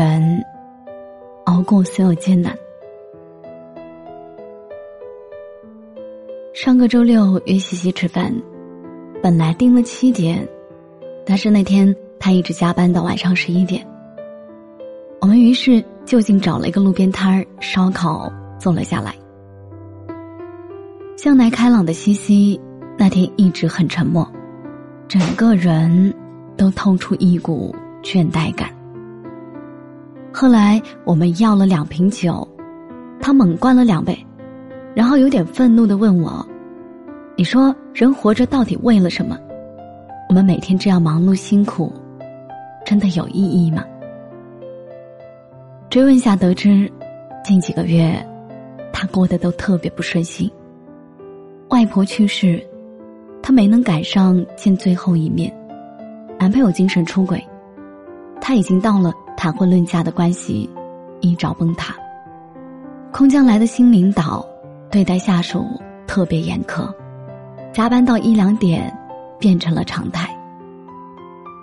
人熬过所有艰难。上个周六约西西吃饭，本来定了七点，但是那天他一直加班到晚上十一点。我们于是就近找了一个路边摊儿烧烤，坐了下来。向来开朗的西西那天一直很沉默，整个人都透出一股倦怠感。后来我们要了两瓶酒，他猛灌了两杯，然后有点愤怒的问我：“你说人活着到底为了什么？我们每天这样忙碌辛苦，真的有意义吗？”追问下得知，近几个月，他过得都特别不顺心。外婆去世，他没能赶上见最后一面；男朋友精神出轨，他已经到了。谈婚论嫁的关系一朝崩塌。空降来的新领导对待下属特别严苛，加班到一两点变成了常态。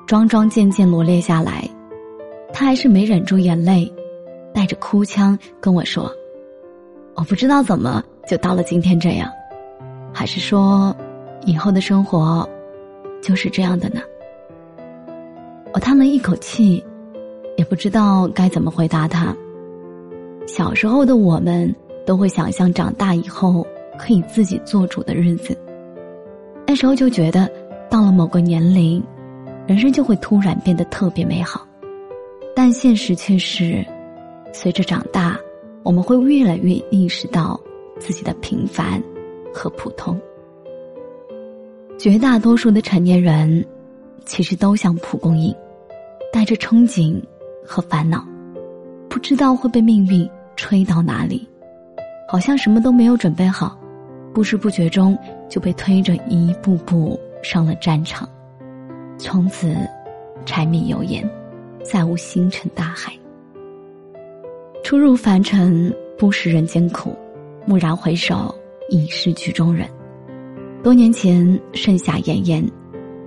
桩桩件件罗列下来，他还是没忍住眼泪，带着哭腔跟我说：“我不知道怎么就到了今天这样，还是说以后的生活就是这样的呢？”我叹了一口气。也不知道该怎么回答他。小时候的我们都会想象长大以后可以自己做主的日子，那时候就觉得到了某个年龄，人生就会突然变得特别美好。但现实却是，随着长大，我们会越来越意识到自己的平凡和普通。绝大多数的成年人，其实都像蒲公英，带着憧憬。和烦恼，不知道会被命运吹到哪里，好像什么都没有准备好，不知不觉中就被推着一步步上了战场，从此柴米油盐，再无星辰大海。初入凡尘，不识人间苦，蓦然回首，已是曲中人。多年前，盛夏炎炎，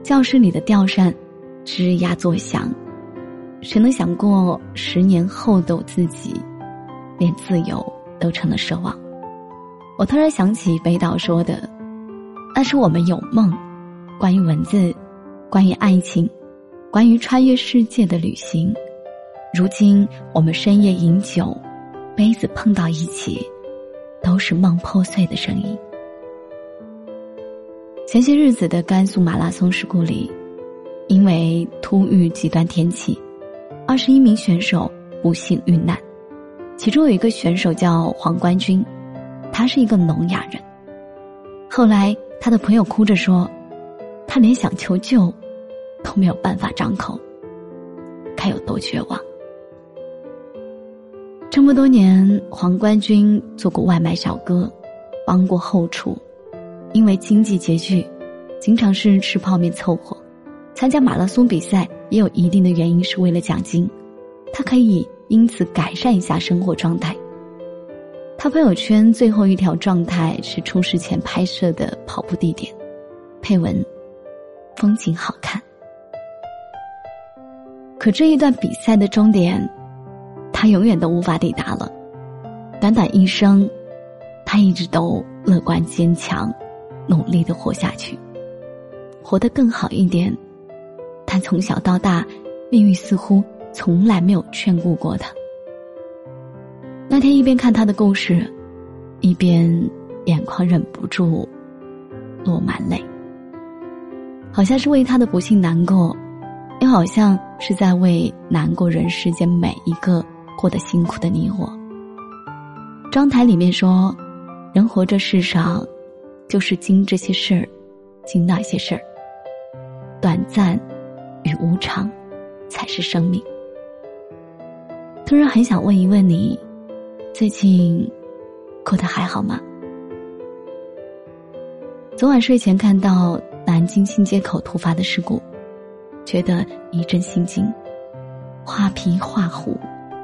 教室里的吊扇吱呀作响。谁能想过十年后的我自己，连自由都成了奢望？我突然想起北岛说的：“那是我们有梦，关于文字，关于爱情，关于穿越世界的旅行。如今我们深夜饮酒，杯子碰到一起，都是梦破碎的声音。”前些日子的甘肃马拉松事故里，因为突遇极端天气。二十一名选手不幸遇难，其中有一个选手叫黄冠军，他是一个聋哑人。后来他的朋友哭着说，他连想求救都没有办法张口，该有多绝望。这么多年，黄冠军做过外卖小哥，帮过后厨，因为经济拮据，经常是吃泡面凑合。参加马拉松比赛也有一定的原因，是为了奖金，他可以因此改善一下生活状态。他朋友圈最后一条状态是出事前拍摄的跑步地点，配文：“风景好看。”可这一段比赛的终点，他永远都无法抵达了。短短一生，他一直都乐观坚强，努力的活下去，活得更好一点。他从小到大，命运似乎从来没有眷顾过他。那天一边看他的故事，一边眼眶忍不住落满泪，好像是为他的不幸难过，又好像是在为难过人世间每一个过得辛苦的你我。章台里面说，人活这世上，就是经这些事儿，经那些事儿。短暂与无常，才是生命。突然很想问一问你，最近过得还好吗？昨晚睡前看到南京新街口突发的事故，觉得一阵心惊。画皮画虎，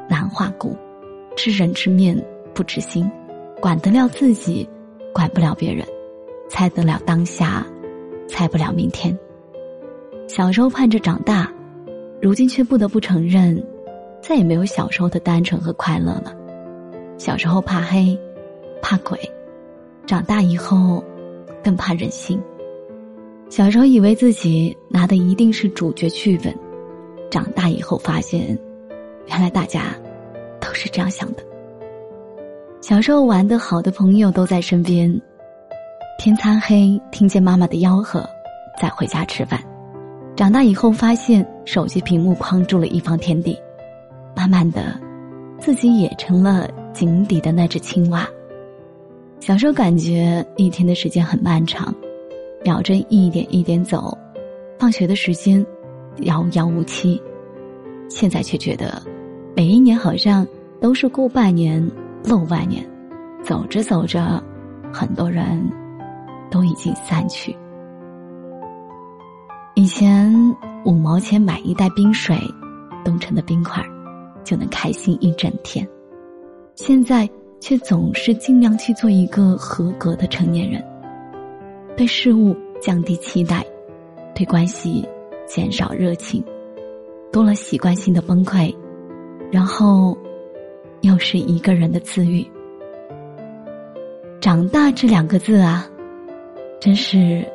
难画骨，知人知面不知心，管得了自己，管不了别人，猜得了当下，猜不了明天。小时候盼着长大，如今却不得不承认，再也没有小时候的单纯和快乐了。小时候怕黑，怕鬼，长大以后更怕人心。小时候以为自己拿的一定是主角剧本，长大以后发现，原来大家都是这样想的。小时候玩的好的朋友都在身边，天擦黑听见妈妈的吆喝，再回家吃饭。长大以后，发现手机屏幕框住了一方天地，慢慢的，自己也成了井底的那只青蛙。小时候感觉一天的时间很漫长，秒针一点一点走，放学的时间遥遥无期。现在却觉得，每一年好像都是过半年漏半年，走着走着，很多人都已经散去。以前五毛钱买一袋冰水，冻成的冰块，就能开心一整天。现在却总是尽量去做一个合格的成年人，对事物降低期待，对关系减少热情，多了习惯性的崩溃，然后又是一个人的自愈。长大这两个字啊，真是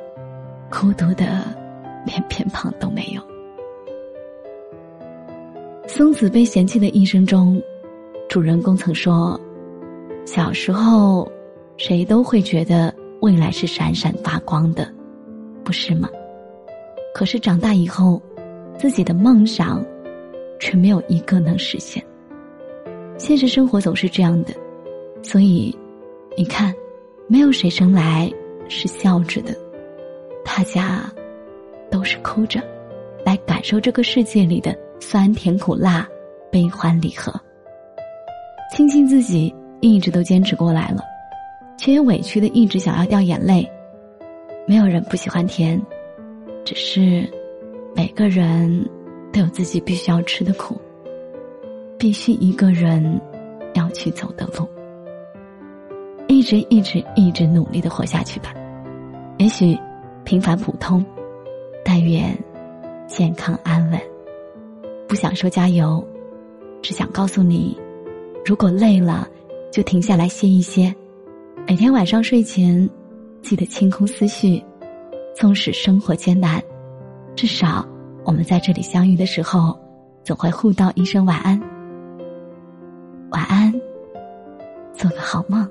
孤独的。连偏旁都没有。松子被嫌弃的一生中，主人公曾说：“小时候，谁都会觉得未来是闪闪发光的，不是吗？可是长大以后，自己的梦想却没有一个能实现。现实生活总是这样的，所以，你看，没有谁生来是笑着的，大家。”都是哭着，来感受这个世界里的酸甜苦辣、悲欢离合。庆幸自己一直都坚持过来了，却也委屈的一直想要掉眼泪。没有人不喜欢甜，只是每个人都有自己必须要吃的苦，必须一个人要去走的路。一直一直一直努力的活下去吧，也许平凡普通。但愿健康安稳。不想说加油，只想告诉你，如果累了，就停下来歇一歇。每天晚上睡前，记得清空思绪。纵使生活艰难，至少我们在这里相遇的时候，总会互道一声晚安。晚安，做个好梦。